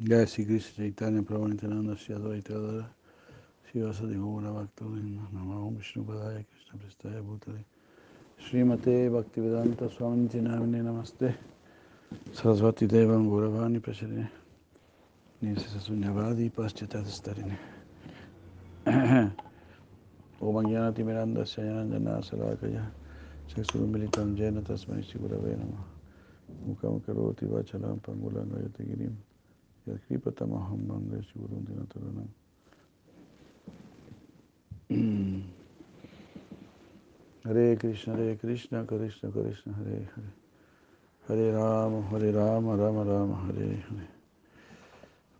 Jai Sri Krishna Chaitanya Prabhu Nityananda Shri Advaita Gadara Shri Vasadi Gaura Bhakta Namah Vishnu Padaya Krishna Prestaya Bhutale Srimate Bhaktivedanta Swami Namine Namaste Sarasvati Devam Gauravani Prasharine Nisa Sunyavadi Paschatatastarine Om Jnanati Miranda Sayanjana Sarakaya Chaksurumilitam Jena Tasmani Shigurave Namah Mukam Karoti Vachalam Pangulam Gayatigirim Yadkripatamaham Bande Shigurum Dinataranam Hare Krishna, Hare Krishna, Krishna Krishna, Hare Hare. Hare Rama, Hare Rama, Rama Rama, Hare Hare.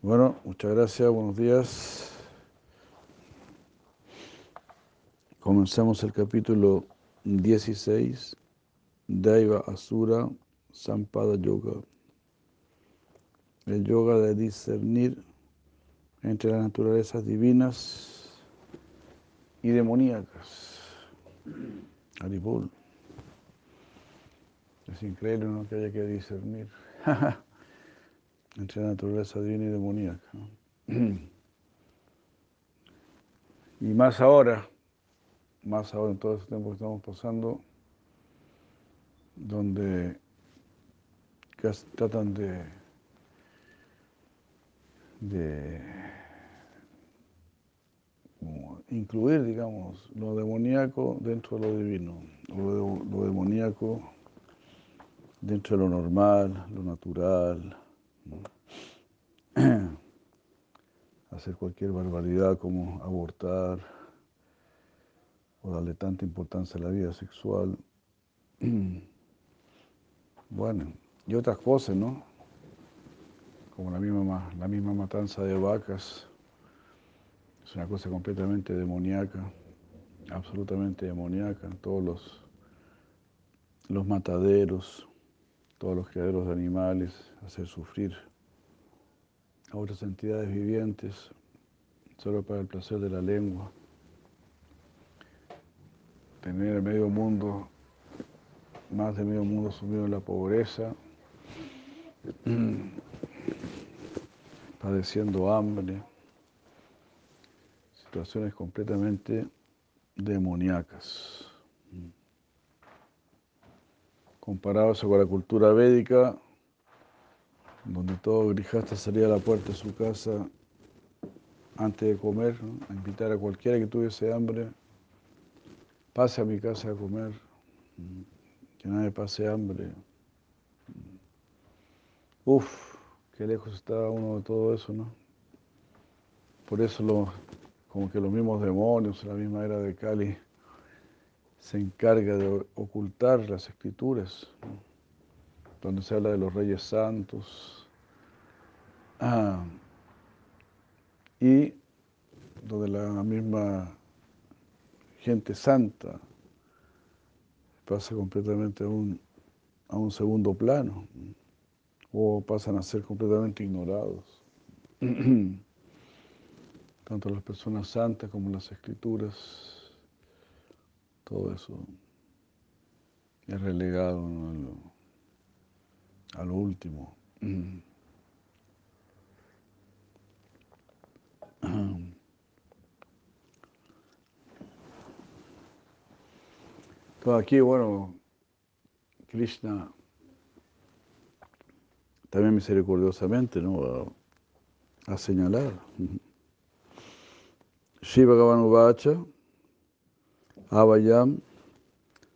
Bueno, muchas gracias, buenos días. Comenzamos el capítulo 16, Daiva Asura Sampada Yoga. El yoga de discernir entre las naturalezas divinas y demoníacas. Haribol. Es increíble ¿no? que haya que discernir entre la naturaleza divina y demoníaca. Y más ahora, más ahora en todo este tiempo que estamos pasando, donde tratan de, de incluir, digamos, lo demoníaco dentro de lo divino, lo, lo demoníaco dentro de lo normal, lo natural. Hacer cualquier barbaridad como abortar o darle tanta importancia a la vida sexual. Bueno, y otras cosas, ¿no? Como la misma, la misma matanza de vacas. Es una cosa completamente demoníaca, absolutamente demoníaca. Todos los, los mataderos, todos los criaderos de animales, hacer sufrir a otras entidades vivientes solo para el placer de la lengua. Tener el medio mundo, más de medio mundo sumido en la pobreza, padeciendo hambre, situaciones completamente demoníacas. Comparados con la cultura védica, donde todo grijasta salía a la puerta de su casa antes de comer, a invitar a cualquiera que tuviese hambre, pase a mi casa a comer, que nadie pase hambre. Uf, qué lejos está uno de todo eso, ¿no? Por eso como que los mismos demonios, la misma era de Cali, se encarga de ocultar las escrituras, ¿no? donde se habla de los reyes santos, ah, y donde la misma gente santa pasa completamente a un, a un segundo plano, o pasan a ser completamente ignorados. Tanto las personas santas como las escrituras, todo eso es relegado ¿no? a lo último. Entonces aquí, bueno, Krishna también misericordiosamente ¿no? a, a señalar. Shiva Bhagavan Uvacha, Avayam,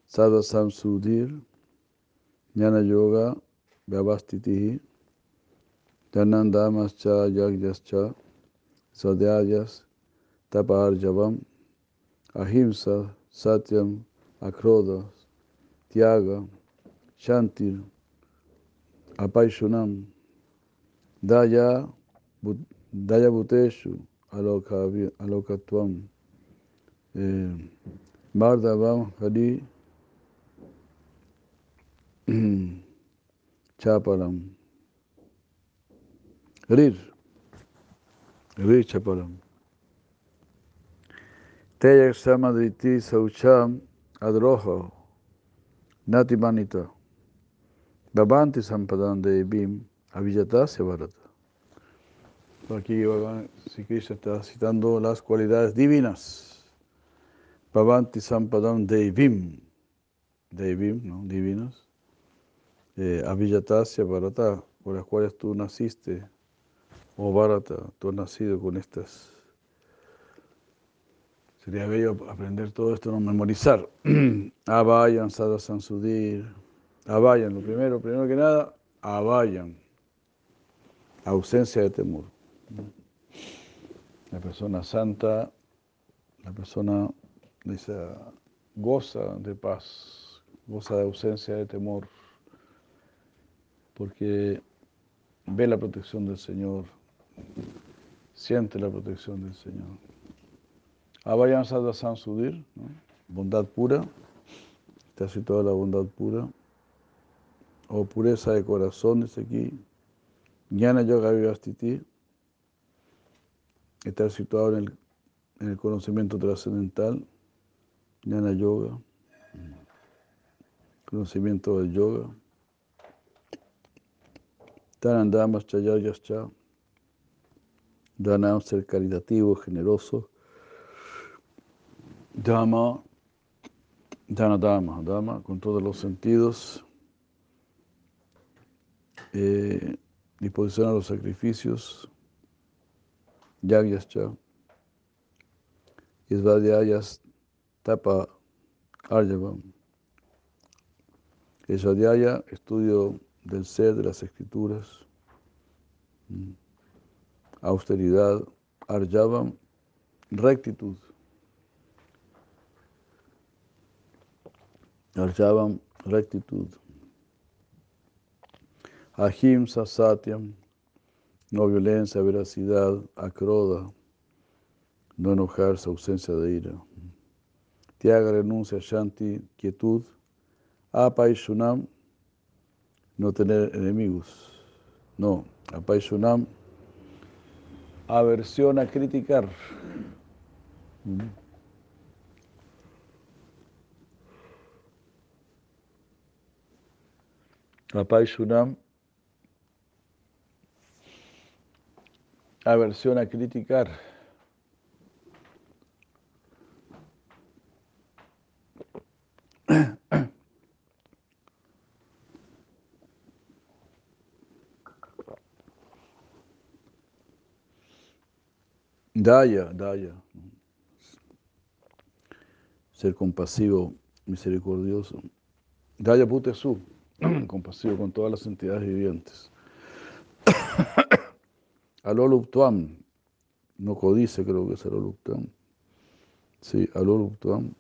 Sadvasam Sudhir, Jnana Yoga, Vyavastiti, Janandamascha Yagyascha, Sadhyayas, Taparjavam, Ahimsa, Satyam, Akroda, Tyaga, Shantir, Apaishunam, Daya, Daya Bhuteshu, Alokatvam, Mardavam Hari, Chapalam. Rir. Rir Chapalam. Teyak Samadriti Saucham Adroha Nati Manita. Babanti Sampadam Devim Avijatasya Bharata. Aquí si Krishna está citando las cualidades divinas. Pavanti Sampadam Devim. Devim, ¿no? Divinos. Eh, Aviyatasya Bharata, por las cuales tú naciste. O oh Bharata, tú has nacido con estas. Sería bello aprender todo esto, no memorizar. Avayan, Sada Sansudir. Avayan, lo primero, primero que nada, Avayan. Ausencia de temor. La persona santa, la persona dice, goza de paz, goza de ausencia de temor, porque ve la protección del Señor, siente la protección del Señor. Avayan Sadha Sudir, bondad pura, está toda la bondad pura, o pureza de corazón, dice aquí, Jnana Yoga Vivastiti, estar situado en el, conocimiento trascendental, Jnana Yoga, conocimiento del yoga, Tanandamas Chayaryascha, Dhanam, ser caritativo, generoso, Dhamma, Dana Dhamma, Dhamma, con todos los sentidos, eh, disposición a los sacrificios, Yagyascha, Isvadhyayas Tapa Aryavam. Isvadhyaya, estudio del ser, de las escrituras, mm, austeridad, Aryavam, rectitud. Aryavam, rectitud. Ahimsa Satyam, no violencia, veracidad, acroda, no enojarse, ausencia de ira. Tiaga, renuncia, shanti, quietud, apaishunam, no tener enemigos. No, apaishunam, aversión a criticar. Apaishunam, aversión a criticar. Daya, daya. Ser compasivo, misericordioso. Daya Putesu, compasivo con todas las entidades vivientes. Aloluptuam, no codice creo que es Aloluptuam. Sí, Aloluptuam.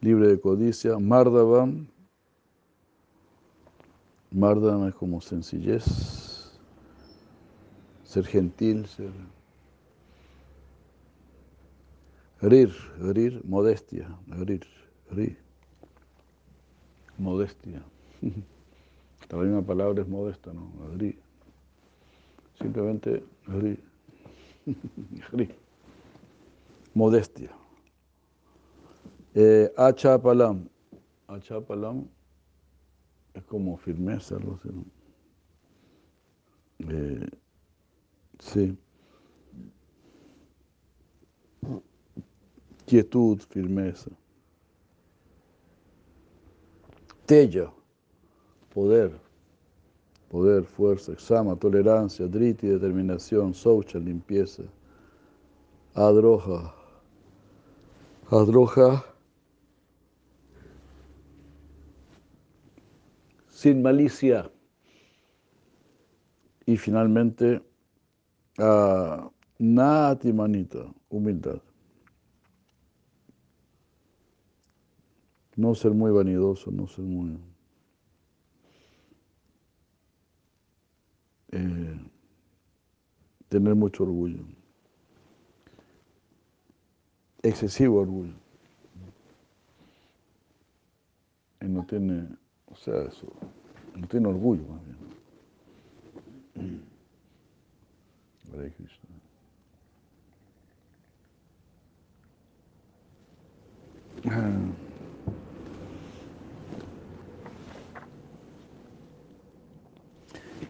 Libre de codicia. Mardavam. Mardavam es como sencillez, ser gentil, ser... Rir, rir, modestia, rir, rir. Modestia. La misma palabra es modesta, ¿no? Rir. Simplemente modestia. Eh, achapalam. Achapalam es como firmeza, así. Eh, sí. Quietud, firmeza. Tella, poder poder, fuerza, exama, tolerancia, driti, determinación, soucha, limpieza, adroja, adroja, sin malicia. Y finalmente, uh, nati manita, humildad. No ser muy vanidoso, no ser muy... tener mucho orgullo, excesivo orgullo. Y no tiene, o sea, eso, no tiene orgullo más bien.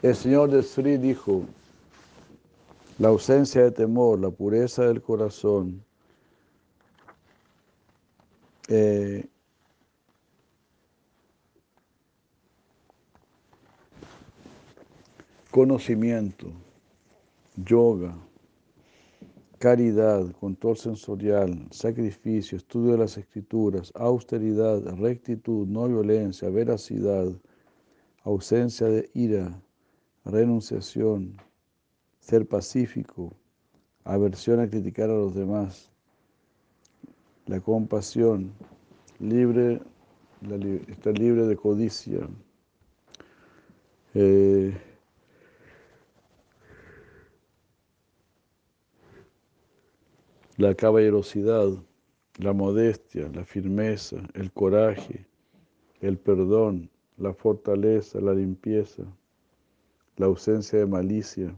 El señor de Sri dijo, la ausencia de temor, la pureza del corazón, eh, conocimiento, yoga, caridad, control sensorial, sacrificio, estudio de las escrituras, austeridad, rectitud, no violencia, veracidad, ausencia de ira, renunciación, ser pacífico, aversión a criticar a los demás, la compasión, libre, estar libre de codicia. Eh, la caballerosidad, la modestia, la firmeza, el coraje, el perdón, la fortaleza, la limpieza, la ausencia de malicia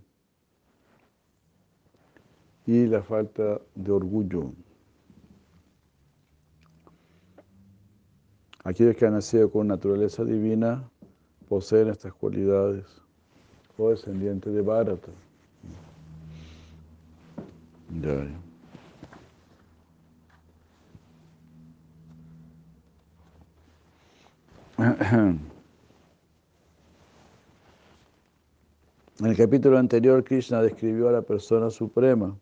y la falta de orgullo. Aquellos que han nacido con naturaleza divina poseen estas cualidades, o descendientes de Bharata. Ya, En el capítulo anterior, Krishna describió a la persona suprema,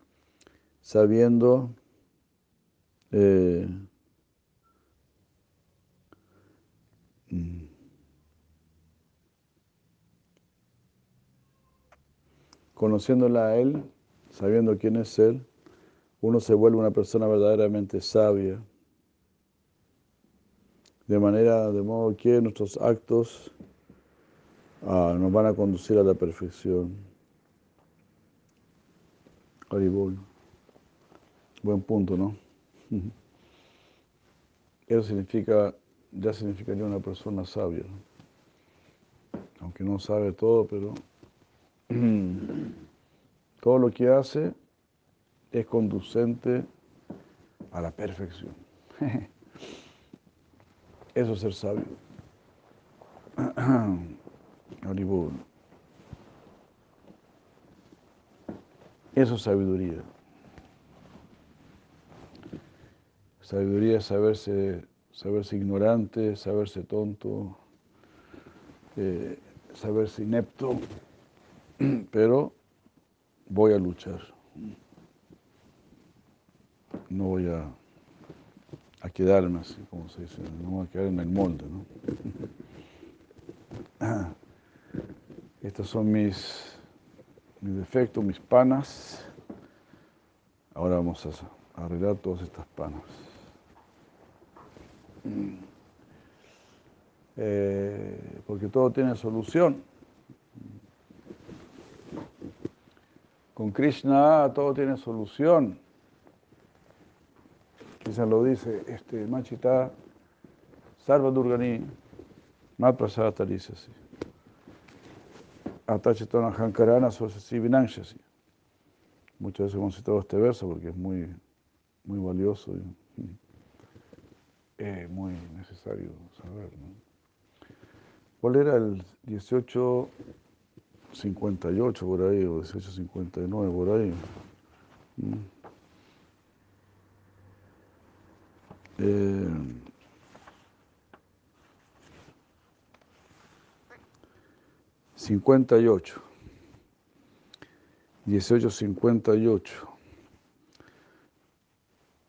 sabiendo eh, conociéndola a Él, sabiendo quién es Él, uno se vuelve una persona verdaderamente sabia de manera, de modo que nuestros actos ah, nos van a conducir a la perfección. Buen punto, ¿no? Eso significa, ya significaría una persona sabia, aunque no sabe todo, pero todo lo que hace es conducente a la perfección. Eso es ser sabio. Eso es sabiduría. Sabiduría es saberse, saberse ignorante, saberse tonto, eh, saberse inepto, pero voy a luchar. No voy a a quedarme así, como se dice, no voy a quedar en el molde. ¿no? Estos son mis, mis defectos, mis panas. Ahora vamos a arreglar todas estas panas. Eh, porque todo tiene solución. Con Krishna todo tiene solución. Quizás lo dice, este, Machita, Sarva Durgani, Matprasata dice así. Atachetona Hankarana. Muchas veces hemos citado este verso porque es muy, muy valioso y es muy necesario saber. ¿Cuál era el 1858 por ahí o 1859 por ahí? ¿Mm? 58, 1858.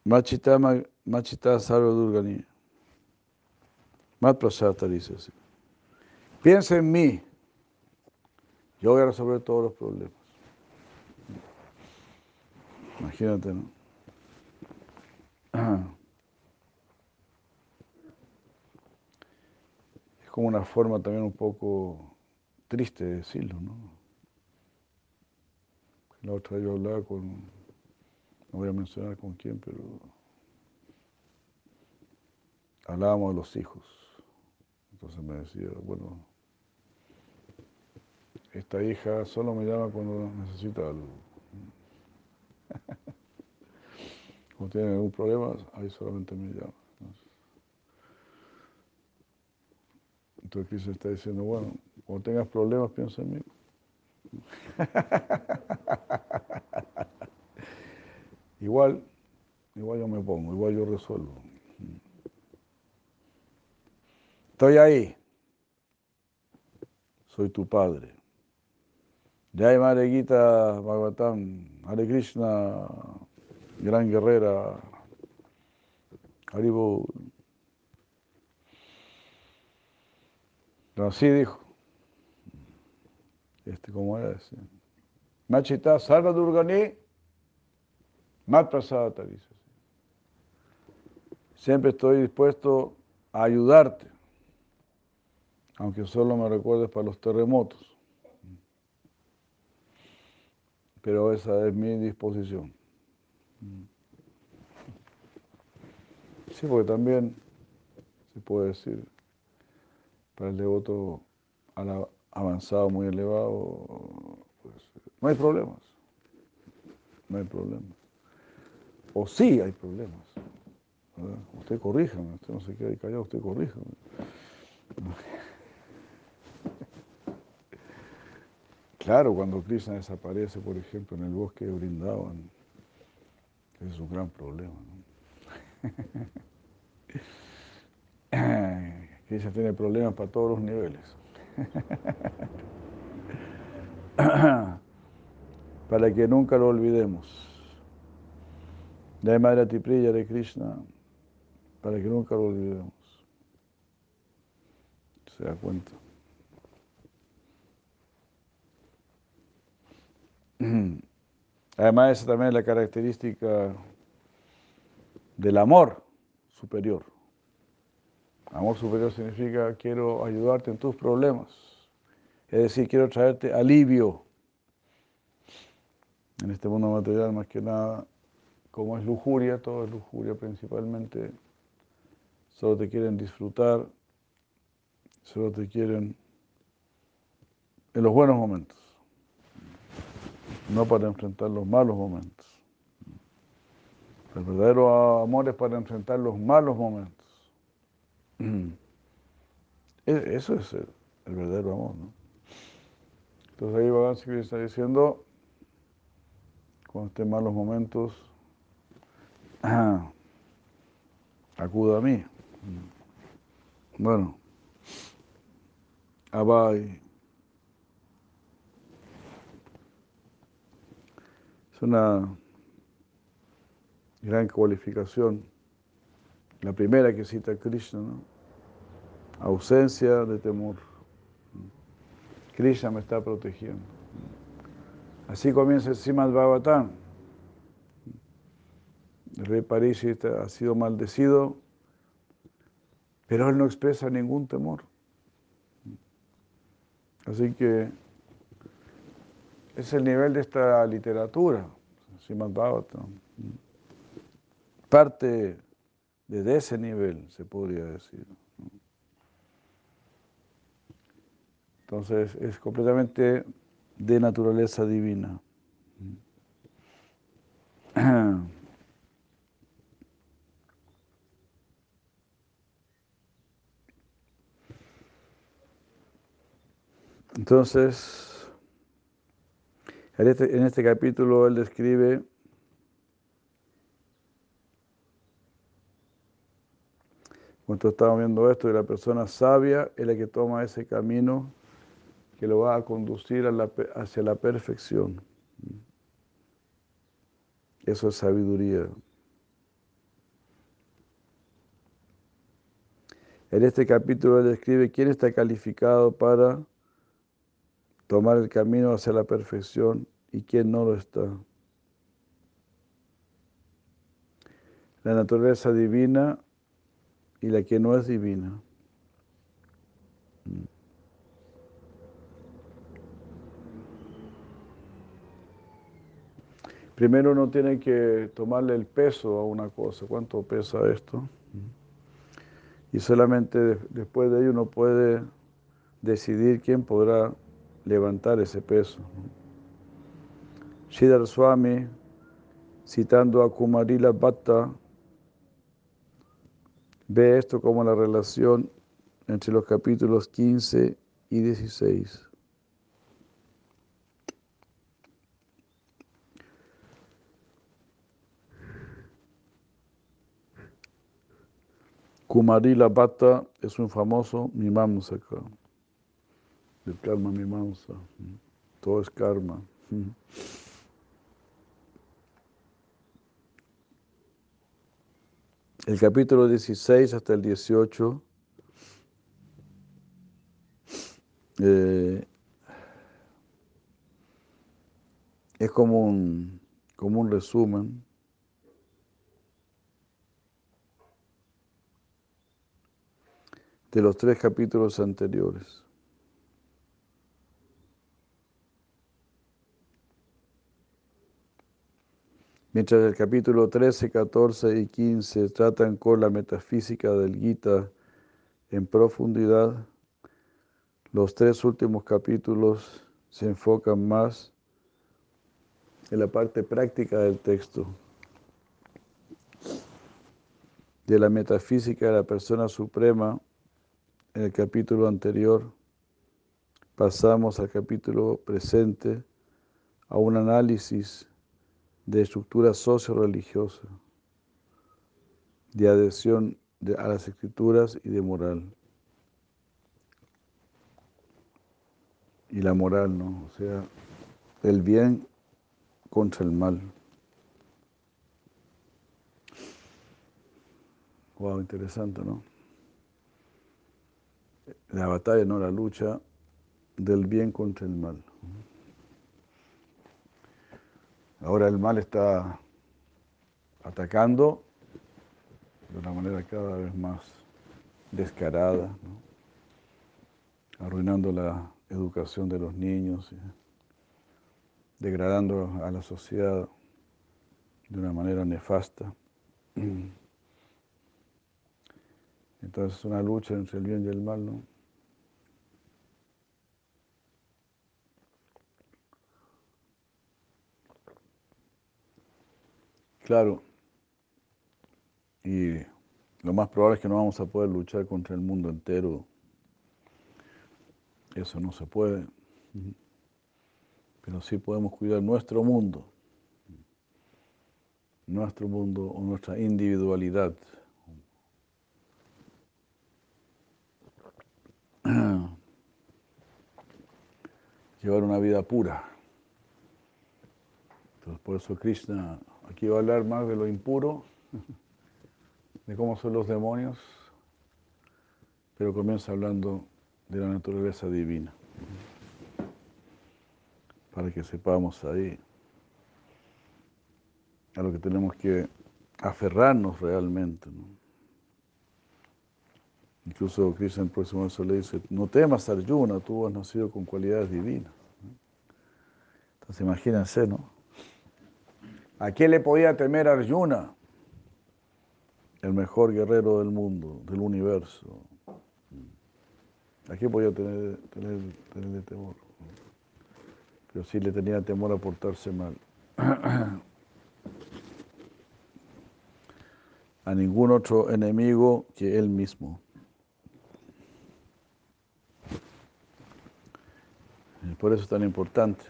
Machita, Machita Sarva Durgani. Mat Prasata dice así. Piensa en mí. Yo voy a resolver todos los problemas. Imagínate, ¿no? Es como una forma también un poco triste decirlo, ¿no? La otra yo hablaba con, no voy a mencionar con quién, pero hablábamos de los hijos. Entonces me decía, bueno, esta hija solo me llama cuando necesita algo. Cuando tiene algún problema, ahí solamente me llama. Entonces Cristo está diciendo, bueno, cuando tengas problemas, piensa en mí. igual, igual yo me pongo, igual yo resuelvo. Estoy ahí. Soy tu padre. Jai Madre Gita Bhagavatam, Hare Krishna, gran guerrera, Haribo. Así dijo. Este, ¿cómo era? ese? Machita Sarva Durgani, Mat Prasada dice. Siempre estoy dispuesto a ayudarte, aunque solo me recuerdes para los terremotos. Pero esa es mi disposición. Sí, porque también se puede decir, para el devoto avanzado, muy elevado, pues, no hay problemas. No hay problemas. O sí hay problemas. Usted corríjame, usted no se quede callado, usted corríjame. Claro, cuando Krishna desaparece, por ejemplo, en el bosque de Brindavan, es un gran problema. Krishna tiene problemas para todos los niveles. para que nunca lo olvidemos. De Madre Tipriya de Krishna, para que nunca lo olvidemos. ¿Se da cuenta? Además, esa también es la característica del amor superior. Amor superior significa quiero ayudarte en tus problemas. Es decir, quiero traerte alivio. En este mundo material, más que nada, como es lujuria, todo es lujuria principalmente, solo te quieren disfrutar, solo te quieren en los buenos momentos no para enfrentar los malos momentos. El verdadero amor es para enfrentar los malos momentos. E-, eso es el, verdadero amor, ¿no? Entonces ahí Bhagavan está diciendo, cuando estén malos momentos, acuda a mí. Bueno, Abai. Es una gran cualificación. La primera que cita Krishna, ¿no? ausencia de temor. Krishna me está protegiendo. Así comienza el Simad Bhagavatam. El rey Parishit ha sido maldecido, pero él no expresa ningún temor. Así que es el nivel de esta literatura, Bhagavatam. Parte de ese nivel, se podría decir. Entonces es completamente de naturaleza divina. Entonces, este, en este, capítulo él describe cuando estamos viendo esto, que la persona sabia es la que toma ese camino que lo va a conducir hacia la perfección. Eso es sabiduría. En este capítulo él describe quién está calificado para tomar el camino hacia la perfección y quién no lo está. La naturaleza divina y la que no es divina. Primero uno tiene que tomarle el peso a una cosa. ¿Cuánto pesa esto? Y solamente después de ello uno puede decidir quién podrá levantar ese peso. Shidhar Swami, citando a Kumarila Bhatta, ve esto como la relación entre los capítulos 15 y 16. Kumarila Bhatta es un famoso mimamsaka del karma Mimamsa. Todo es karma. El capítulo 16 hasta el 18 eh, es como un, como un resumen de los tres capítulos anteriores. Mientras el capítulo 13, 14 y 15 tratan con la metafísica del Gita en profundidad, los tres últimos capítulos se enfocan más en la parte práctica del texto, de la metafísica de la persona suprema. En el capítulo anterior pasamos al capítulo presente a un análisis de estructura socio-religiosa, de adhesión a las escrituras y de moral. Y la moral, ¿no? O sea, el bien contra el mal. Wow, interesante, ¿no? La batalla, no la lucha del bien contra el mal. Ahora el mal está atacando de una manera cada vez más descarada, arruinando la educación de los niños, degradando a la sociedad de una manera nefasta. Entonces es una lucha entre el bien y el mal, ¿no? Claro. Y lo más probable es que no vamos a poder luchar contra el mundo entero. Eso no se puede. Pero sí podemos cuidar nuestro mundo. Nuestro mundo o nuestra individualidad. Llevar una vida pura. Entonces por eso Krishna Aquí va a hablar más de lo impuro, de cómo son los demonios, pero comienza hablando de la naturaleza divina, para que sepamos ahí a lo que tenemos que aferrarnos realmente. Incluso Krishna en el próximo verso le dice, no temas Arjuna, tú has nacido con cualidades divinas. Entonces imagínense, ¿no? ¿A qué le podía temer Arjuna? El mejor guerrero del mundo, del universo. ¿A qué podía tener, tenerle temor? Pero sí le tenía temor a portarse mal. a ningún otro enemigo que él mismo. Por eso es tan importante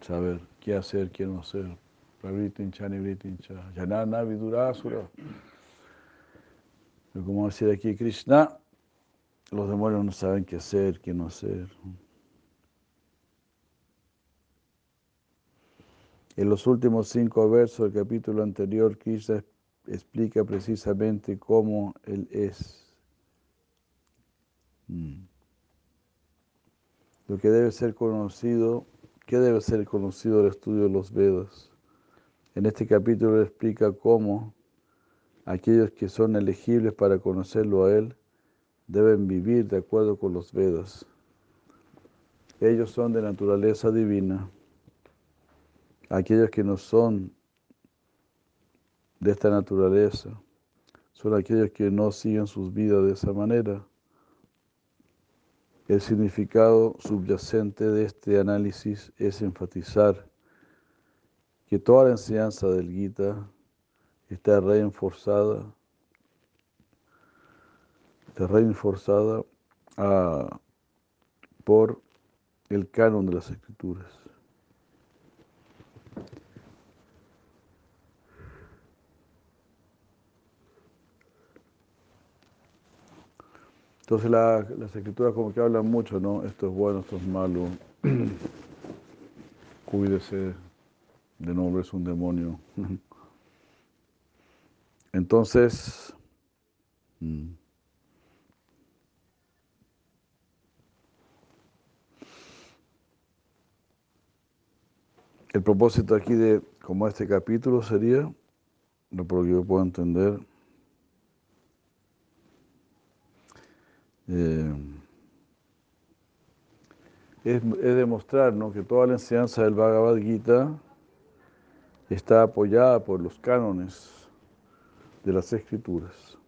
saber qué hacer, qué no hacer. Pravritincha, nivritincha, yanana, vidurasura. Pero como decir aquí Krishna, los demonios no saben qué hacer, qué no hacer. En los últimos cinco versos del capítulo anterior, Krishna explica precisamente cómo Él es. Mm. Lo que debe ser conocido ¿Qué debe ser conocido el estudio de los Vedas? En este capítulo explica cómo aquellos que son elegibles para conocerlo a Él deben vivir de acuerdo con los Vedas. Ellos son de naturaleza divina. Aquellos que no son de esta naturaleza son aquellos que no siguen sus vidas de esa manera. El significado subyacente de este análisis es enfatizar que toda la enseñanza del Gita está reforzada, está reforzada ah, por el canon de las escrituras. Entonces la, las escrituras como que hablan mucho, ¿no? Esto es bueno, esto es malo. Cuídese de no volverse un demonio. Entonces, mm. el propósito aquí de como este capítulo sería, lo por lo que yo puedo entender, eh, es, es, demostrar ¿no? que toda la enseñanza del Bhagavad Gita está apoyada por los cánones de las escrituras.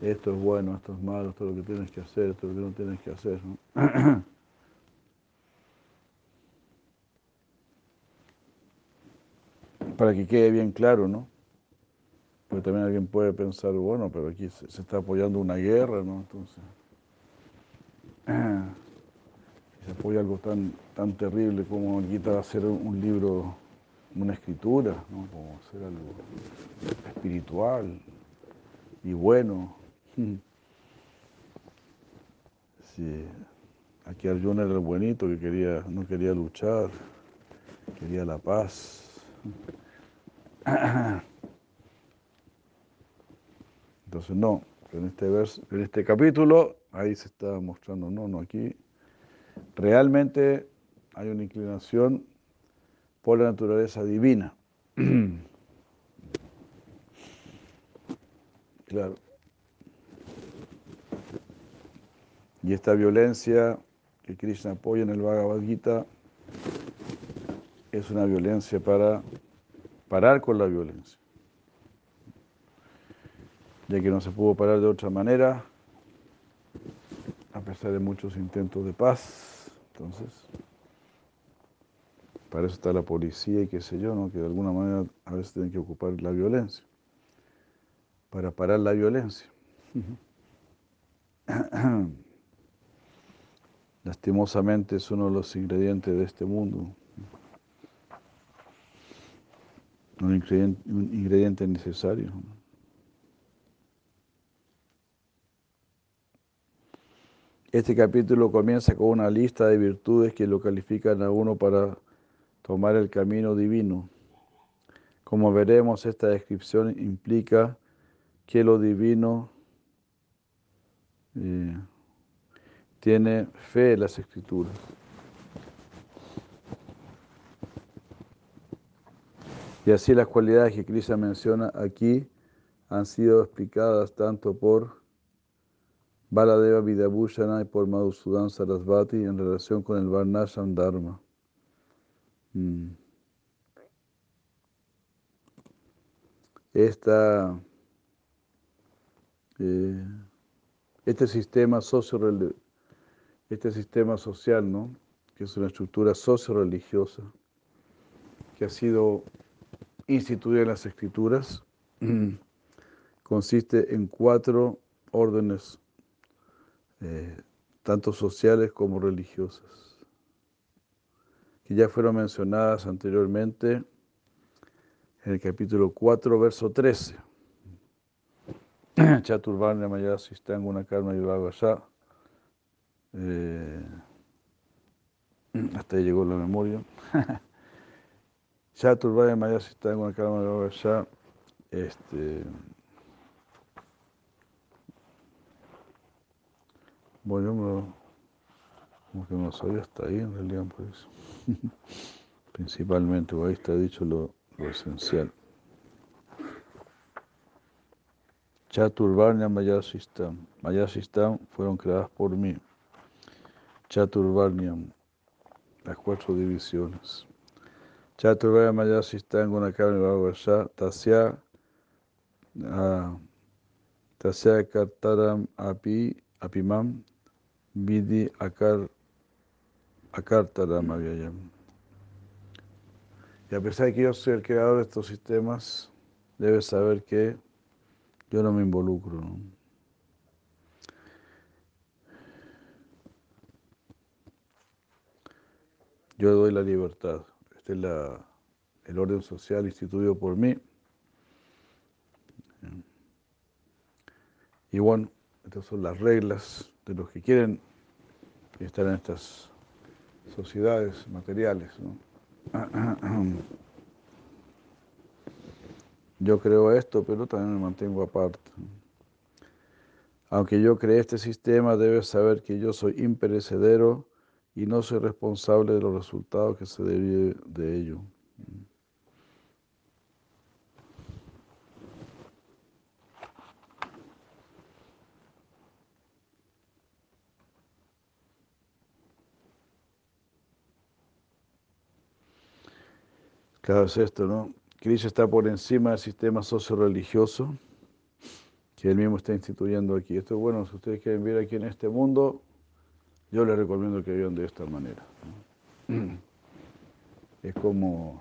Esto es bueno, esto es malo, esto es lo que tienes que hacer, esto es lo que no tienes que hacer. ¿no? Para que quede bien claro, ¿no? Porque también alguien puede pensar, bueno, pero aquí se, está apoyando una guerra, ¿no? Entonces, se apoya algo tan, tan terrible como a ser un libro, una escritura, ¿no? Como ser algo espiritual y bueno. Sí. Aquí Arjuna era el buenito que quería, no quería luchar, quería la paz. Entonces no, en este verso, en este capítulo, ahí se está mostrando, no, no, aquí realmente hay una inclinación por la naturaleza divina. claro. Y esta violencia que Krishna apoya en el Bhagavad Gita es una violencia para parar con la violencia. Ya que no se pudo parar de otra manera, a pesar de muchos intentos de paz. Entonces, para eso está la policía y qué sé yo, ¿no? que de alguna manera a veces tienen que ocupar la violencia, para parar la violencia. Lastimosamente es uno de los ingredientes de este mundo. Un ingrediente, un ingrediente necesario. Este capítulo comienza con una lista de virtudes que lo califican a uno para tomar el camino divino. Como veremos, esta descripción implica que lo divino eh, tiene fe en las escrituras. Y así las cualidades que Krishna menciona aquí han sido explicadas tanto por Baladeva Vidabhushana y por Madhusudan Sarasvati en relación con el Varnasham Dharma. Mm. Esta, eh, este sistema socio este sistema social, ¿no? que es una estructura socio-religiosa, que ha sido instituida en las escrituras, consiste en cuatro órdenes, eh, tanto sociales como religiosas, que ya fueron mencionadas anteriormente en el capítulo 4, verso 13. Chaturvarna Maya una Karma y eh, hasta ahí llegó la memoria. Chaturvaya Maya una Karma y este bueno, yo como que no sabía hasta ahí en realidad pues principalmente, ahí está dicho lo, esencial. Chaturvarnya Mayasistam. Mayasistam fueron creadas por mí. Chaturvarnyam, las cuatro divisiones. Chaturvarnya Mayasistam Gunakarni Bhavasya Tasya Tasya Kartaram Api Apimam Vidi Akar Akartaram. Y a pesar de que yo soy el creador de estos sistemas, debes saber que yo no me involucro. Yo doy la libertad. Este es la, el orden social instituido por mí. Y bueno, estas son las reglas de los que quieren estar en estas sociedades materiales. Yo creo esto, pero también me mantengo aparte. Aunque yo cree este sistema, debes saber que yo soy imperecedero y no soy responsable de los resultados que se deriven de ello. Claro, es esto, ¿no? Krishna está por encima del sistema socio-religioso que él mismo está instituyendo aquí. Esto es bueno, si ustedes quieren vivir aquí en este mundo, yo les recomiendo que vivan de esta manera. Es como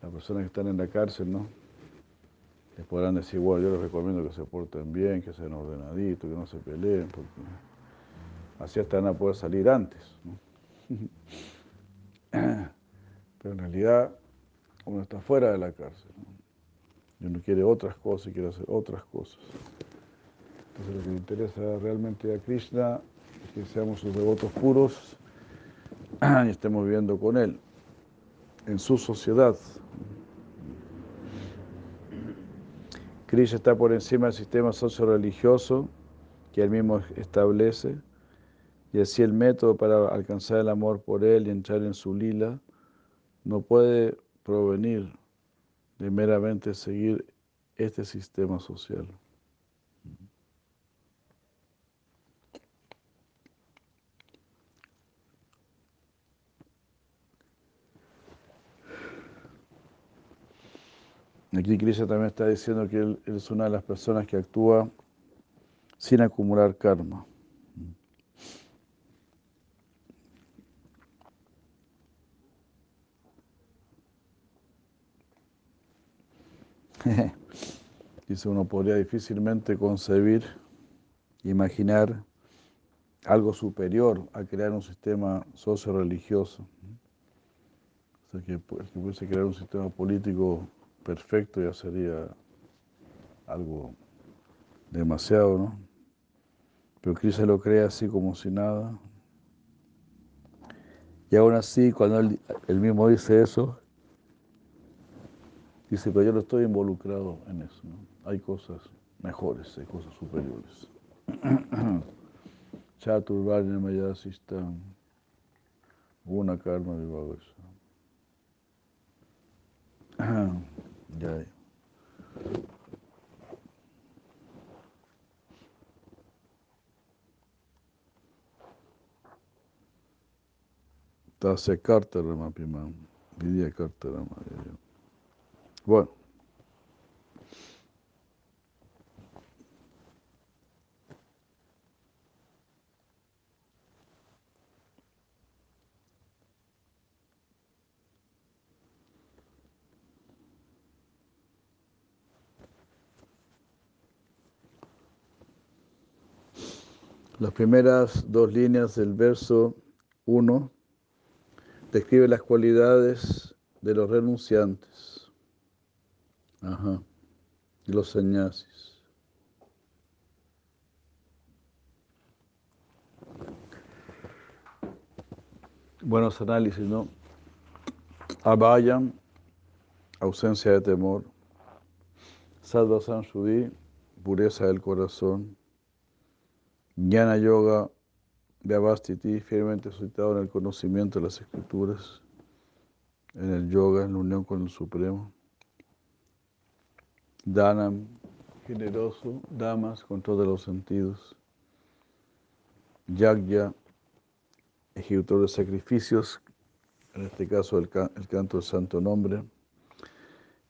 las personas que están en la cárcel, ¿no? Les podrán decir, bueno, yo les recomiendo que se porten bien, que sean ordenaditos, que no se peleen, porque así hasta van a poder salir antes. Pero en realidad uno está fuera de la cárcel. Y uno quiere otras cosas y quiere hacer otras cosas. Entonces lo que le interesa realmente a Krishna es que seamos sus devotos puros y estemos viviendo con Él, en su sociedad. Krishna está por encima del sistema socio-religioso que Él mismo establece y así el método para alcanzar el amor por Él y entrar en su lila no puede provenir de meramente seguir este sistema social. Aquí Krishna también está diciendo que él, es una de las personas que actúa sin acumular karma. Dice, uno podría difícilmente concebir, imaginar algo superior a crear un sistema socio-religioso. O sea, que el que pudiese crear un sistema político perfecto ya sería algo demasiado, ¿no? Pero Cristo lo crea así como si nada. Y aún así, cuando él, él mismo dice eso, Dice, pero yo no estoy involucrado en eso. Hay cosas mejores, hay cosas superiores. Chaturvanya Mayasistam, una karma vivavasa. Ya. Tase karta ramapimam, vidya karta ramapimam. Bueno. Las primeras dos líneas del verso 1 describe las cualidades de los renunciantes. Ajá. Y los sanyasis. Buenos análisis, ¿no? Abhayan, ausencia de temor. Sadva Sanshudi, pureza del corazón. Jnana Yoga, Vyavastiti, fielmente suscitado en el conocimiento de las escrituras, en el yoga, en la unión con el Supremo. Danam, generoso, damas con todos los sentidos. Yagya, ejecutor de sacrificios, en este caso el, canto del santo nombre.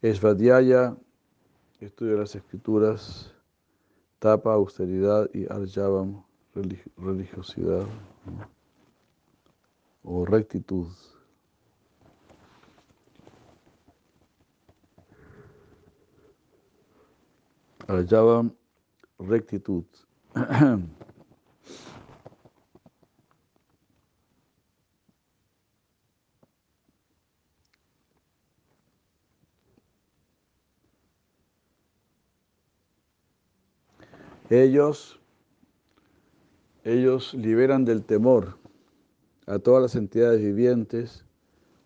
Esvadhyaya, estudio de las escrituras. Tapa, austeridad y arjavam, religiosidad o rectitud. Hallaban rectitud. Ellos ellos liberan del temor a todas las entidades vivientes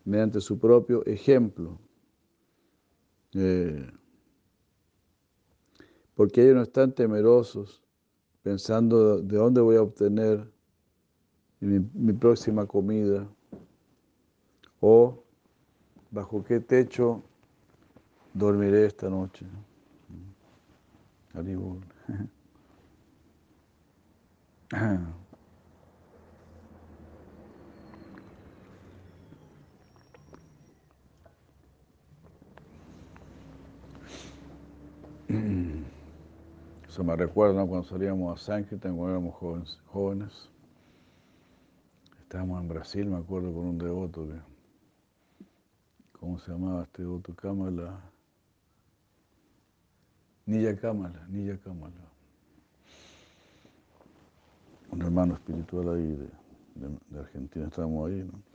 mediante su propio ejemplo. Eh, porque ellos no están temerosos pensando de dónde voy a obtener mi, próxima comida o bajo qué techo dormiré esta noche. Me recuerda cuando salíamos a Sankirtan, cuando éramos jóvenes, jóvenes. Estábamos en Brasil, me acuerdo, con un devoto que, ¿cómo se llamaba este devoto? Kamala. Nilla Kamala, Nilla Kamala. Un hermano espiritual ahí de, Argentina, estábamos ahí, ¿no?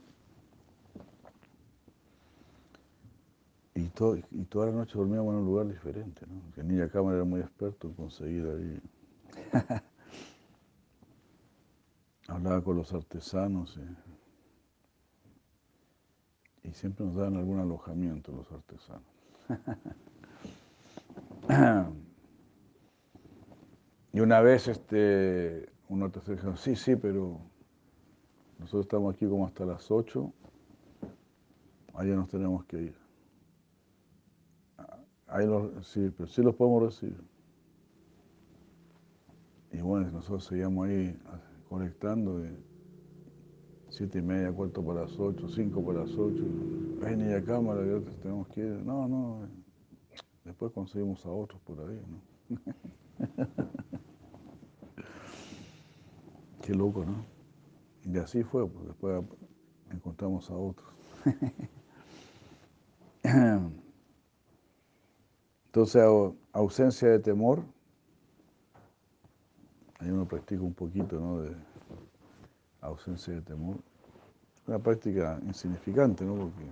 Y, todo, y toda la noche dormíamos en un lugar diferente, ¿no? Que Nilla Kamala era muy experto en conseguir ahí. hablaba con los artesanos y, siempre nos daban algún alojamiento los artesanos. y una vez este, un artesano dijo, sí, sí, pero nosotros estamos aquí como hasta las 8, allá nos tenemos que ir. Ahí sí, pero sí los podemos recibir. Y bueno, nosotros seguíamos ahí conectando de siete y media, cuarto para las ocho, cinco para las ocho. Ni la cámara, tenemos que ir. No, no. Después conseguimos a otros por ahí, ¿no? Qué loco, ¿no? Y así fue, pues después encontramos a otros. Entonces, ausencia de temor Ahí uno practica un poquito ¿no? de ausencia de temor. Una práctica insignificante, ¿no? Porque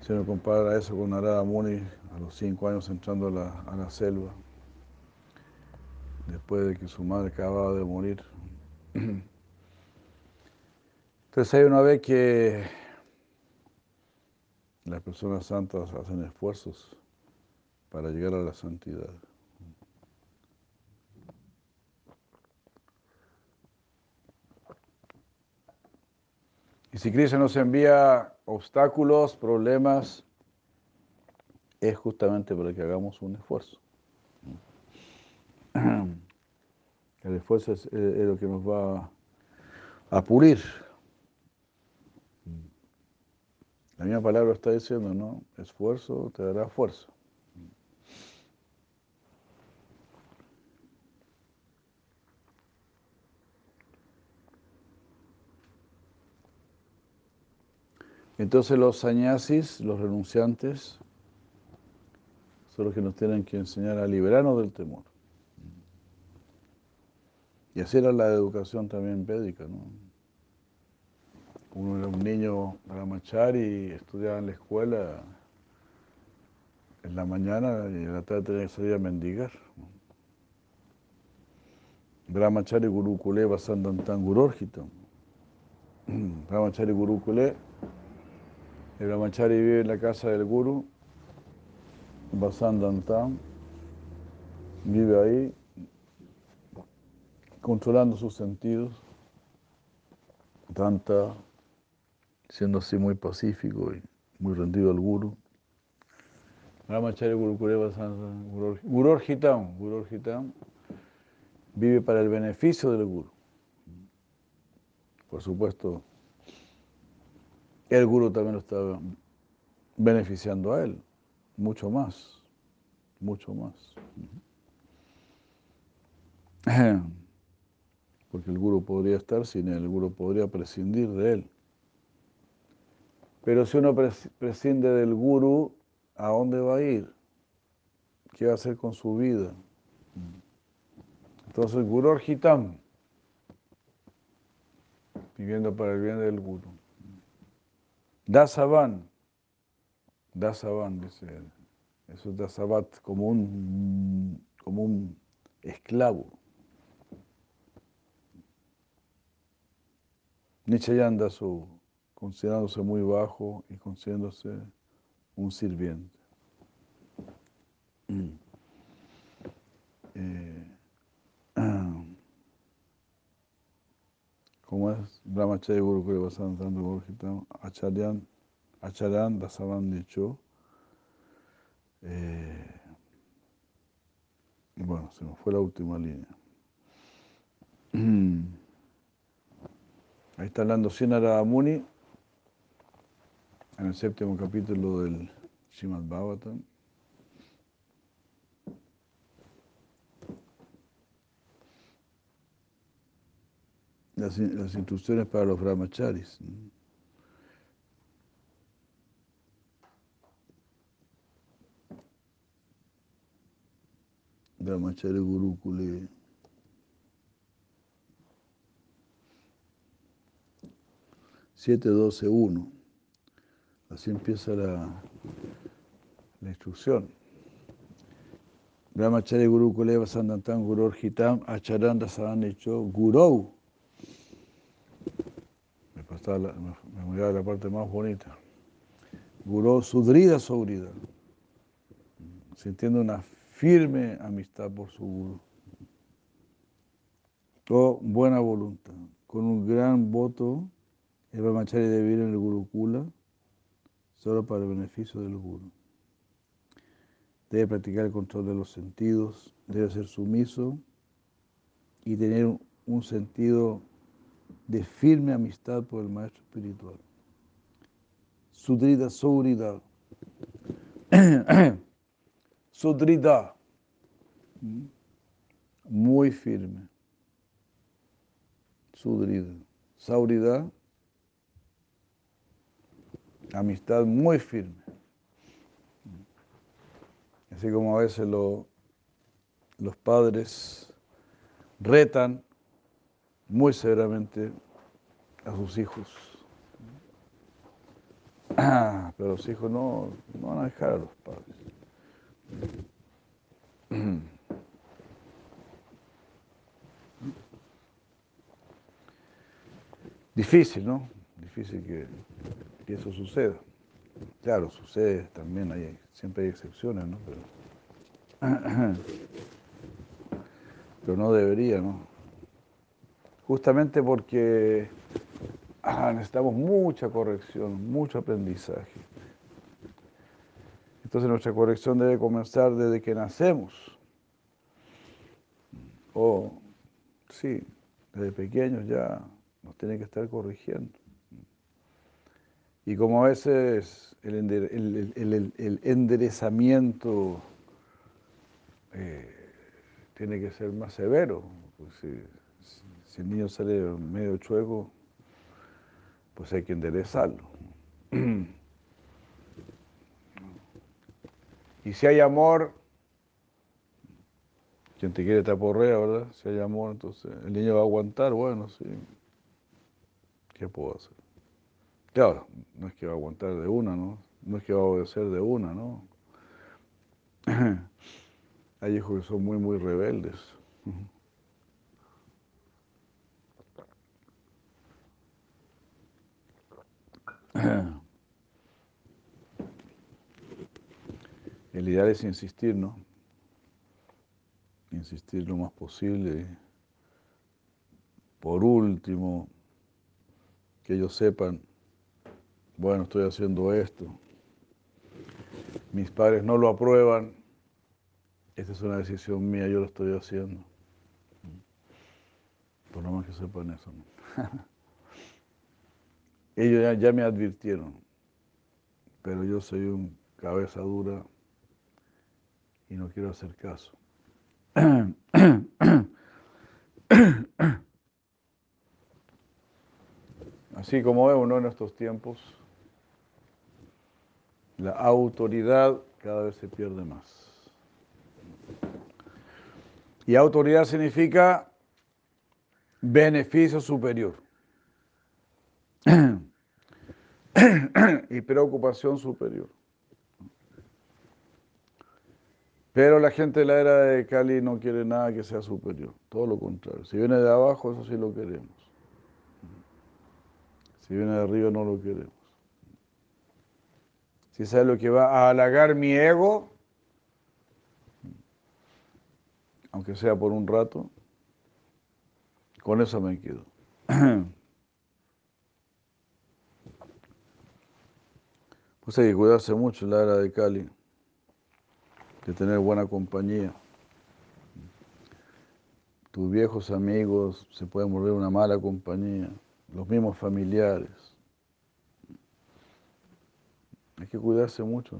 si uno compara eso con Narada Muni a los cinco años entrando a la, selva, después de que su madre acababa de morir. Entonces ahí uno ve que las personas santas hacen esfuerzos para llegar a la santidad. Y si Cristo nos envía obstáculos, problemas, es justamente para que hagamos un esfuerzo. El esfuerzo es, lo que nos va a pulir. La misma palabra está diciendo, ¿no? Esfuerzo te dará fuerza. Entonces los sañasis, los renunciantes, son los que nos tienen que enseñar a liberarnos del temor. Y así era la educación también védica, ¿no? Uno era un niño brahmachari y estudiaba en la escuela en la mañana y en la tarde tenía que salir a mendigar. Brahmachari Gurukule Vasandantan Gurorjitam. Brahmachari Gurukule el Brahmachari vive en la casa del Guru, Basandantam, vive ahí, controlando sus sentidos, tanta, siendo así muy pacífico y muy rendido al Guru. Brahmachari Guru Kureva Guru Hitam, vive para el beneficio del Guru. Por supuesto, el gurú también lo está beneficiando a él, mucho más, mucho más. Porque el gurú podría estar sin él, el gurú podría prescindir de él. Pero si uno prescinde del gurú, ¿a dónde va a ir? ¿Qué va a hacer con su vida? Entonces, gurú Orjitam, viviendo para el bien del gurú. Dasavan. Dasavan, dice él. Eso es Dasavat, como un, como un esclavo. Nichayanda su considerándose muy bajo y considerándose un sirviente. Mm. Eh, ¿Cómo es? Brahmacharya Guru Kule Vasantando Guru Acharyan, Acharyan Dasavan dicho. Eh, bueno, se nos fue la última línea. Ahí está hablando Sinara Muni en el séptimo capítulo del Srimad Bhagavatam. Las, las, instrucciones para los brahmacharis. Brahmachari Gurukule. Siete, doce, uno. Así empieza la, la instrucción. Brahmachari Guru Kuleva Sandantam Guru Hitam Acharanda Sadanicho Gurou. Me me, me la parte más bonita. Gurou Sudrida Sobrida. Sintiendo una firme amistad por su guru. O buena voluntad. Con un gran voto, el Brahmachari debe vivir en el Gurukula solo para el beneficio del guru. Debe practicar el control de los sentidos, debe ser sumiso y tener un sentido de firme amistad por el maestro espiritual. Sudrida, Sourida. Sudrida. Muy firme. Sudrida. Saurida amistad muy firme. Así como a veces los padres retan muy severamente a sus hijos. pero los hijos no, no van a dejar a los padres. Difícil, ¿no? Difícil que que eso suceda. Claro, sucede también, hay, siempre hay excepciones, ¿no? Pero, pero no debería, ¿no? Justamente porque ah, necesitamos mucha corrección, mucho aprendizaje. Entonces nuestra corrección debe comenzar desde que nacemos. O, sí, desde pequeños ya nos tiene que estar corrigiendo. Y como a veces el, enderezamiento eh, tiene que ser más severo, pues si, el niño sale medio chueco, pues hay que enderezarlo. Y si hay amor, quien te quiere te aporrea, ¿verdad? Si hay amor, entonces el niño va a aguantar, bueno, sí. ¿Qué puedo hacer? Claro, no es que va a aguantar de una, ¿no? No es que va a obedecer de una, ¿no? Hay hijos que son muy, muy rebeldes. El ideal es insistir, ¿no? Insistir lo más posible. Por último, que ellos sepan bueno, estoy haciendo esto, mis padres no lo aprueban, esta es una decisión mía, yo lo estoy haciendo. Por lo más que sepan eso. Ellos ya, me advirtieron, pero yo soy un cabeza dura y no quiero hacer caso. Así como vemos en estos tiempos, la autoridad cada vez se pierde más. Y autoridad significa beneficio superior y preocupación superior. Pero la gente de la era de Cali no quiere nada que sea superior, todo lo contrario. Si viene de abajo, eso sí lo queremos. Si viene de arriba no lo queremos. Si sabe lo que va a halagar mi ego, aunque sea por un rato, con eso me quedo. Hay que cuidarse mucho en la era de Cali, de tener buena compañía. Tus viejos amigos se pueden volver una mala compañía, los mismos familiares. Hay que cuidarse mucho.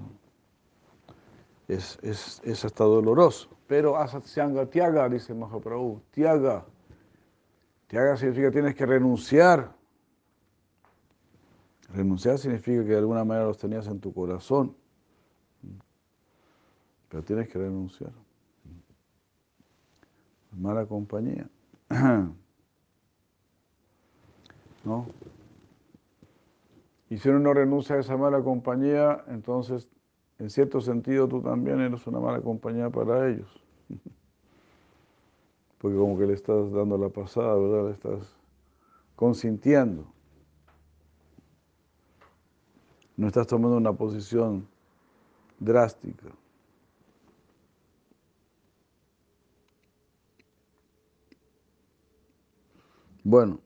Es, es, es, hasta doloroso. Pero Asatyanga Tiaga, dice Mahaprabhu, Tiaga. Tiaga significa tienes que renunciar Renunciar significa que de alguna manera los tenías en tu corazón, pero tienes que renunciar. Mala compañía. ¿No? Y si uno no renuncia a esa mala compañía, entonces, en cierto sentido, tú también eres una mala compañía para ellos. Porque como que le estás dando la pasada, ¿verdad? Le estás consintiendo. No estás tomando una posición drástica. Bueno,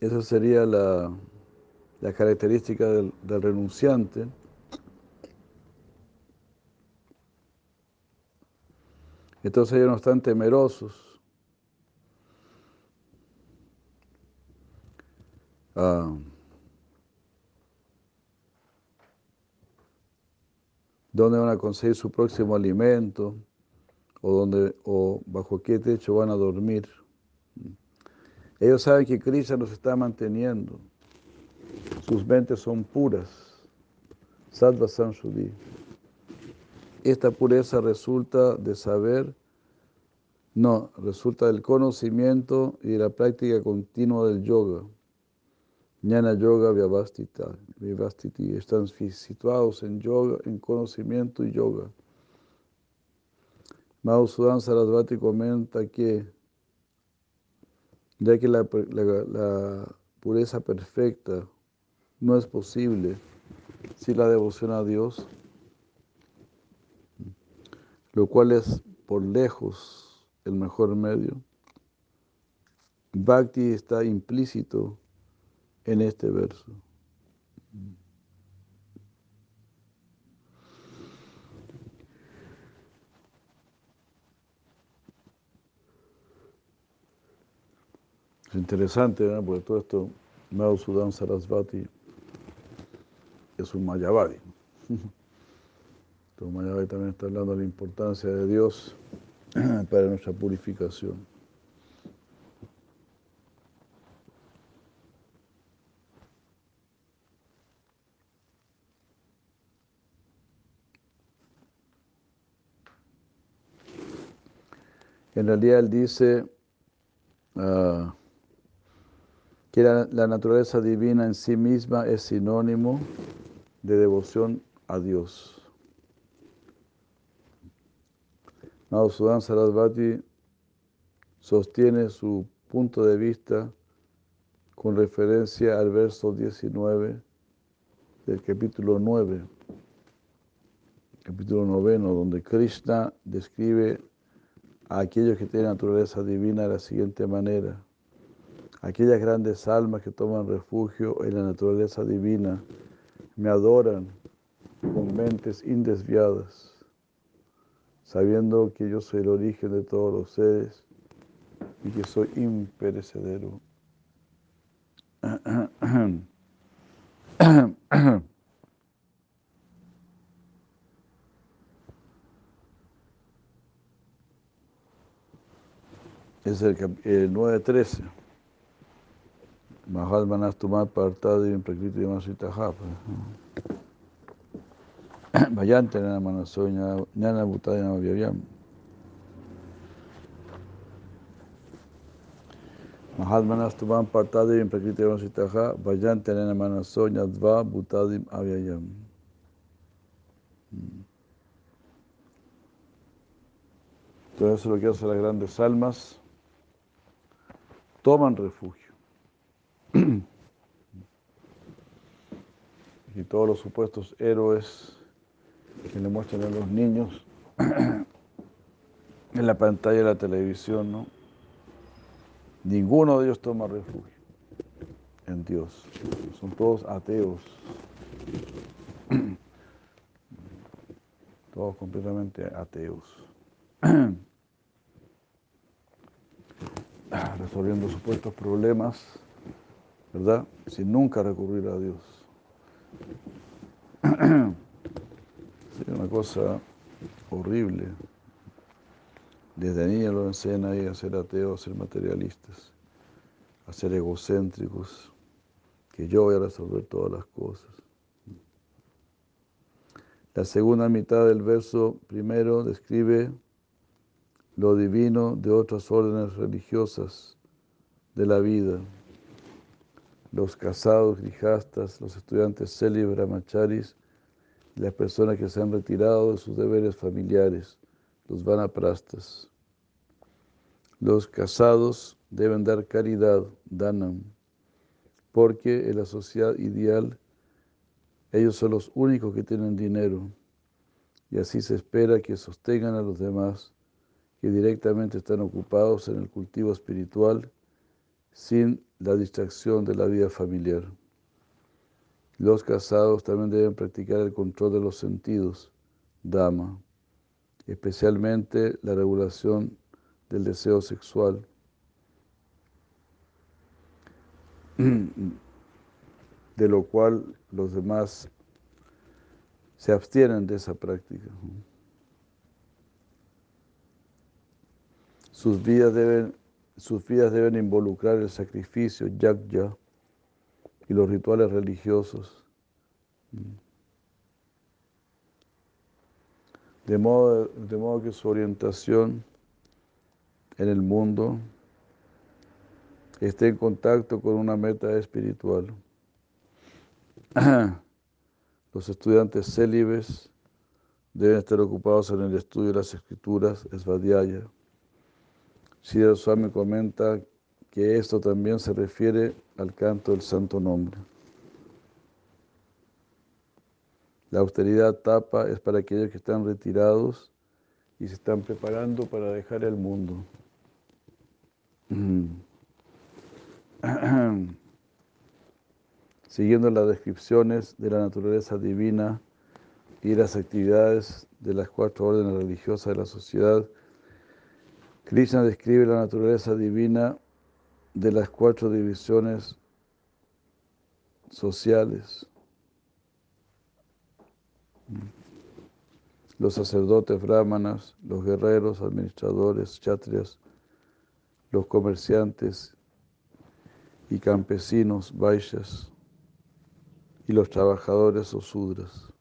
esa sería la, característica del, del renunciante. Entonces ellos no están temerosos uh, dónde van a conseguir su próximo alimento o, dónde, o bajo qué techo van a dormir. Ellos saben que Krishna los está manteniendo. Sus mentes son puras. Sattva Samshuddhi. Esta pureza resulta de saber, no, resulta del conocimiento y de la práctica continua del yoga. Jnana Yoga Vyavastiti, están situados en yoga, en conocimiento y yoga. Madhusudan Sarasvati comenta que, ya que la, pureza perfecta no es posible sin la devoción a Dios, lo cual es por lejos el mejor medio. Bhakti está implícito en este verso. Es interesante, ¿no? porque todo esto, Madhu Sudan Sarasvati es un Mayavadi. Todo Mayavadi también está hablando de la importancia de Dios para nuestra purificación. En realidad él dice ah, que la, naturaleza divina en sí misma es sinónimo de devoción a Dios. Madhusudan Sarasvati sostiene su punto de vista con referencia al verso 19 del capítulo 9, capítulo noveno, donde Krishna describe a aquellos que tienen naturaleza divina de la siguiente manera. Aquellas grandes almas que toman refugio en la naturaleza divina me adoran con mentes indesviadas, sabiendo que yo soy el origen de todos los seres y que soy imperecedero. Es el, el 9.13. Mahatmanas Tumar Partadi Prakriti Masitaha. Vayante Nana Manaso Nana Butadi Nana Vyavyam. Mahatmanas Tumar Partadi en Prakriti Masitaha. Vayante Nana Manaso Nyadva Butadim Avyayam. Todo eso es lo que hacen las grandes almas toman refugio. y todos los supuestos héroes que le muestran a los niños en la pantalla de la televisión, ¿no? Ninguno de ellos toma refugio en Dios. Son todos ateos. Todos completamente ateos. Resolviendo supuestos problemas, ¿verdad? Sin nunca recurrir a Dios. Sería una cosa horrible. Desde niño lo enseñan a ser ateos, a ser materialistas, a ser egocéntricos, que yo voy a resolver todas las cosas. La segunda mitad del verso primero describe lo divino de otras órdenes religiosas de la vida. Los casados, grijastas, los estudiantes célibes, brahmacharis, las personas que se han retirado de sus deberes familiares, los vanaprastas. Los casados deben dar caridad, danam, porque en la sociedad ideal ellos son los únicos que tienen dinero y así se espera que sostengan a los demás que directamente están ocupados en el cultivo espiritual sin la distracción de la vida familiar. Los casados también deben practicar el control de los sentidos, dama, especialmente la regulación del deseo sexual. de lo cual los demás se abstienen de esa práctica. Sus vidas deben, sus vidas deben involucrar el sacrificio, yagya, y los rituales religiosos. De modo, de modo que su orientación en el mundo esté en contacto con una meta espiritual. Los estudiantes célibes deben estar ocupados en el estudio de las escrituras, Svadhyaya. Sri Swami comenta que esto también se refiere al canto del santo nombre. La austeridad tapa es para aquellos que están retirados y se están preparando para dejar el mundo. Siguiendo las descripciones de la naturaleza divina y las actividades de las cuatro órdenes religiosas de la sociedad, Krishna describe la naturaleza divina de las cuatro divisiones sociales. Los sacerdotes brahmanas, los guerreros, administradores, chatrias, los comerciantes y campesinos vaishas y los trabajadores o sudras.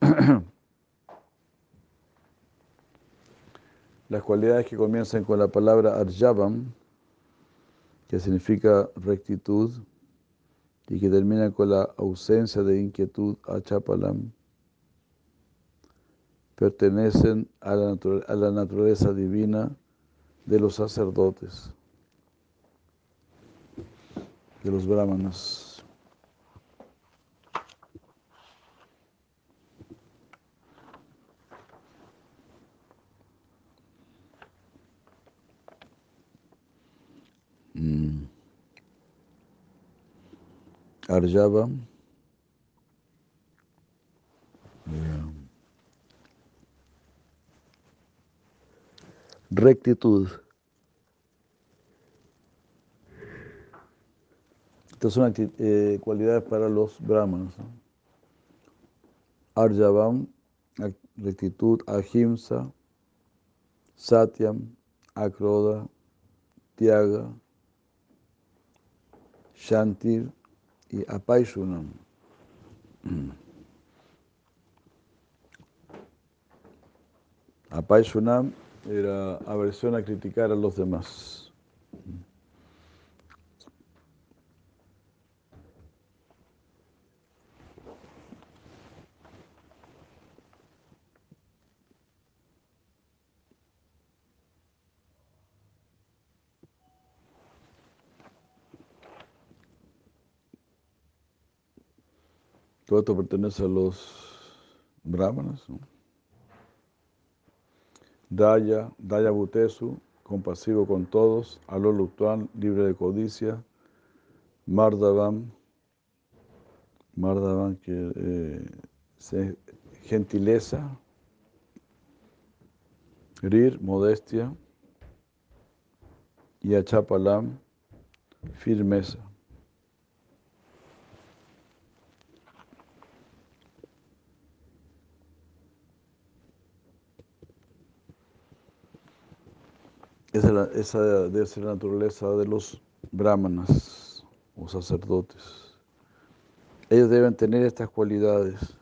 Las cualidades que comienzan con la palabra arjavam, que significa rectitud, y que terminan con la ausencia de inquietud, achapalam, pertenecen a la, la naturaleza divina de los sacerdotes, de los brahmanas. Arjava. Rectitud. Estas son eh, cualidades para los brahmanos. ¿no? Arjavam, rectitud, ahimsa, satyam, akroda, tiaga, shantir y apaishunam. Apaishunam era aversión a criticar a los demás. Todo esto pertenece a los brahmanas. ¿no? Daya, Daya Butesu, compasivo con todos, Alolutuan, libre de codicia, Mardavam, Mardavam, que eh, gentileza, Rir, modestia, y Achapalam, firmeza. Esa, debe ser la naturaleza de los brahmanas o sacerdotes. Ellos deben tener estas cualidades.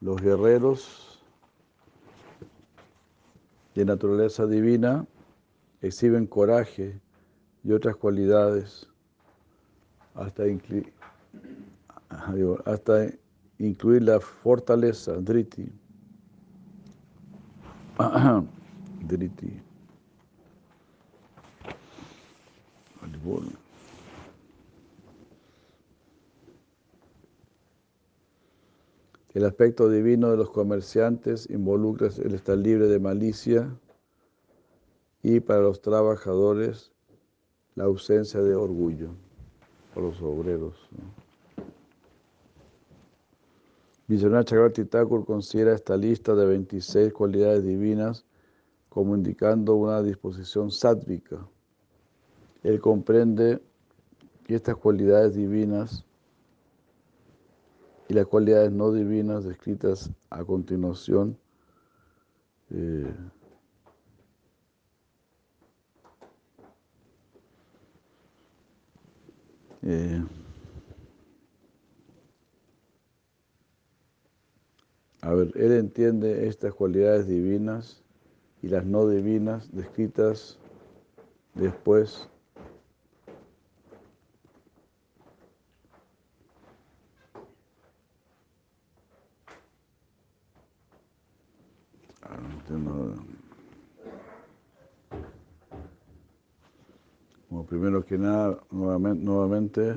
Los guerreros de naturaleza divina exhiben coraje y otras cualidades hasta, hasta incluir la fortaleza, driti. driti. El aspecto divino de los comerciantes involucra el estar libre de malicia y para los trabajadores la ausencia de orgullo, para los obreros. Vishwanath Chakravarti Thakur considera esta lista de 26 cualidades divinas como indicando una disposición sádvica él comprende estas cualidades divinas y las cualidades no divinas descritas a continuación eh, eh, a ver, él entiende estas cualidades divinas y las no divinas descritas después Como primero que nada, nuevamente, nuevamente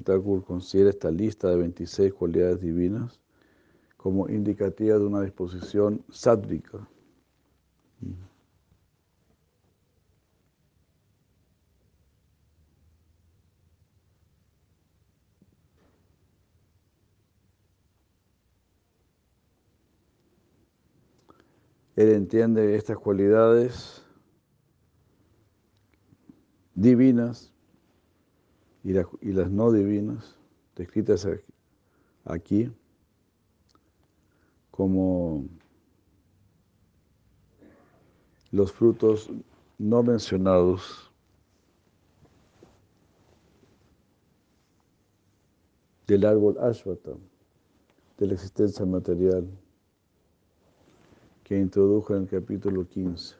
Thakur considera esta lista de 26 cualidades divinas como indicativa de una disposición sádvica. Él entiende estas cualidades divinas y, las no divinas, descritas aquí, como los frutos no mencionados. Del árbol Ashwata, de la existencia material que introdujo en el capítulo 15.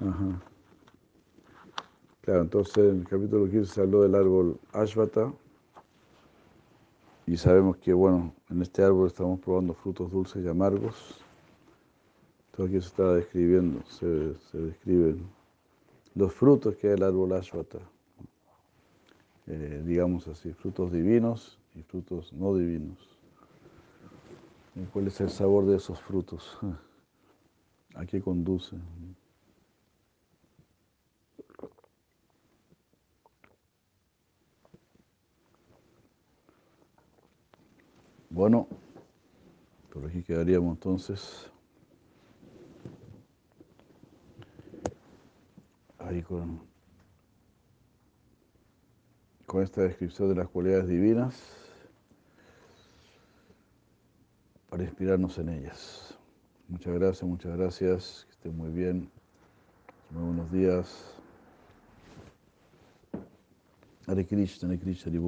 Ajá. Claro, entonces en el capítulo 15 se habló del árbol Ashvata y sabemos que, bueno, en este árbol estamos probando frutos dulces y amargos. Entonces aquí se está describiendo, se, describen los frutos que hay el árbol Ashvata. Eh, digamos así, frutos divinos y frutos no divinos. ¿Cuál es el sabor de esos frutos? ¿A qué conduce? Bueno, por aquí quedaríamos entonces. Ahí con, con esta descripción de las cualidades divinas. Para inspirarnos en ellas. Muchas gracias, muchas gracias, que estén muy bien. Muy buenos días. Hare Krishna, Hare Krishna, Hare